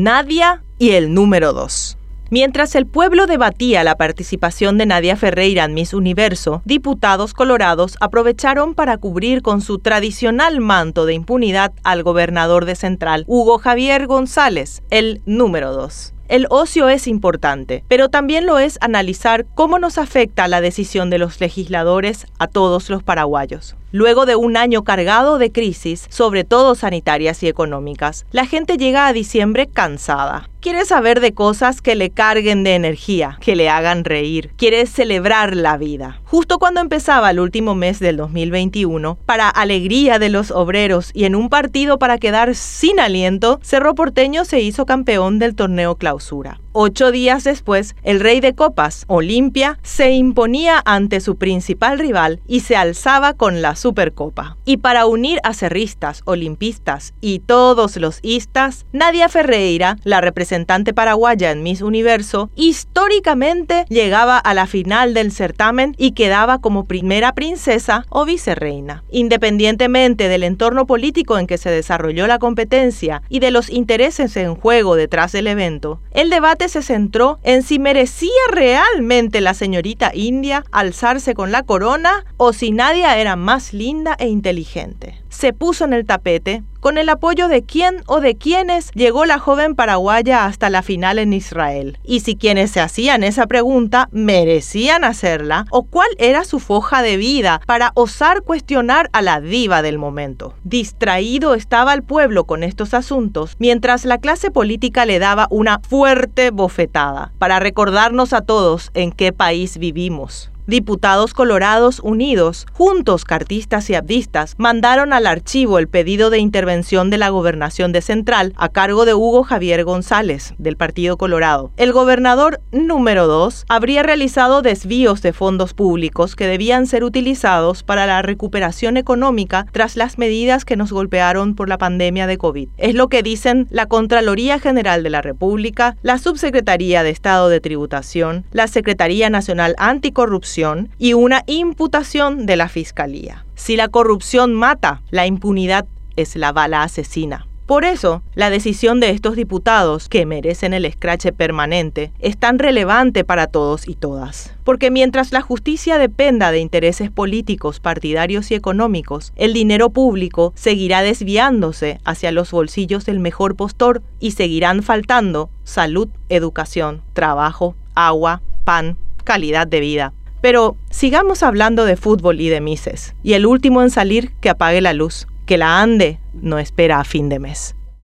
Nadia y el número 2. Mientras el pueblo debatía la participación de Nadia Ferreira en Miss Universo, diputados colorados aprovecharon para cubrir con su tradicional manto de impunidad al gobernador de Central, Hugo Javier González, el número 2. El ocio es importante, pero también lo es analizar cómo nos afecta la decisión de los legisladores a todos los paraguayos. Luego de un año cargado de crisis, sobre todo sanitarias y económicas, la gente llega a diciembre cansada. Quiere saber de cosas que le carguen de energía, que le hagan reír. Quiere celebrar la vida. Justo cuando empezaba el último mes del 2021, para alegría de los obreros y en un partido para quedar sin aliento, Cerro Porteño se hizo campeón del torneo clausura. Ocho días después, el rey de copas, Olimpia, se imponía ante su principal rival y se alzaba con la Supercopa. Y para unir a cerristas, olimpistas y todos los istas, Nadia Ferreira, la representante paraguaya en Miss Universo, históricamente llegaba a la final del certamen y quedaba como primera princesa o vicerreina. Independientemente del entorno político en que se desarrolló la competencia y de los intereses en juego detrás del evento, el debate se centró en si merecía realmente la señorita India alzarse con la corona o si Nadia era más linda e inteligente. Se puso en el tapete con el apoyo de quién o de quienes llegó la joven paraguaya hasta la final en Israel, y si quienes se hacían esa pregunta merecían hacerla, o cuál era su foja de vida para osar cuestionar a la diva del momento. Distraído estaba el pueblo con estos asuntos, mientras la clase política le daba una fuerte bofetada, para recordarnos a todos en qué país vivimos. Diputados colorados unidos, juntos cartistas y abdistas, mandaron al archivo el pedido de intervención de la gobernación de Central a cargo de Hugo Javier González, del Partido Colorado. El gobernador número 2 habría realizado desvíos de fondos públicos que debían ser utilizados para la recuperación económica tras las medidas que nos golpearon por la pandemia de COVID. Es lo que dicen la Contraloría General de la República, la Subsecretaría de Estado de Tributación, la Secretaría Nacional Anticorrupción, y una imputación de la Fiscalía. Si la corrupción mata, la impunidad es la bala asesina. Por eso, la decisión de estos diputados, que merecen el escrache permanente, es tan relevante para todos y todas. Porque mientras la justicia dependa de intereses políticos, partidarios y económicos, el dinero público seguirá desviándose hacia los bolsillos del mejor postor y seguirán faltando salud, educación, trabajo, agua, pan, calidad de vida. Pero sigamos hablando de fútbol y de Mises. Y el último en salir que apague la luz, que la ande no espera a fin de mes.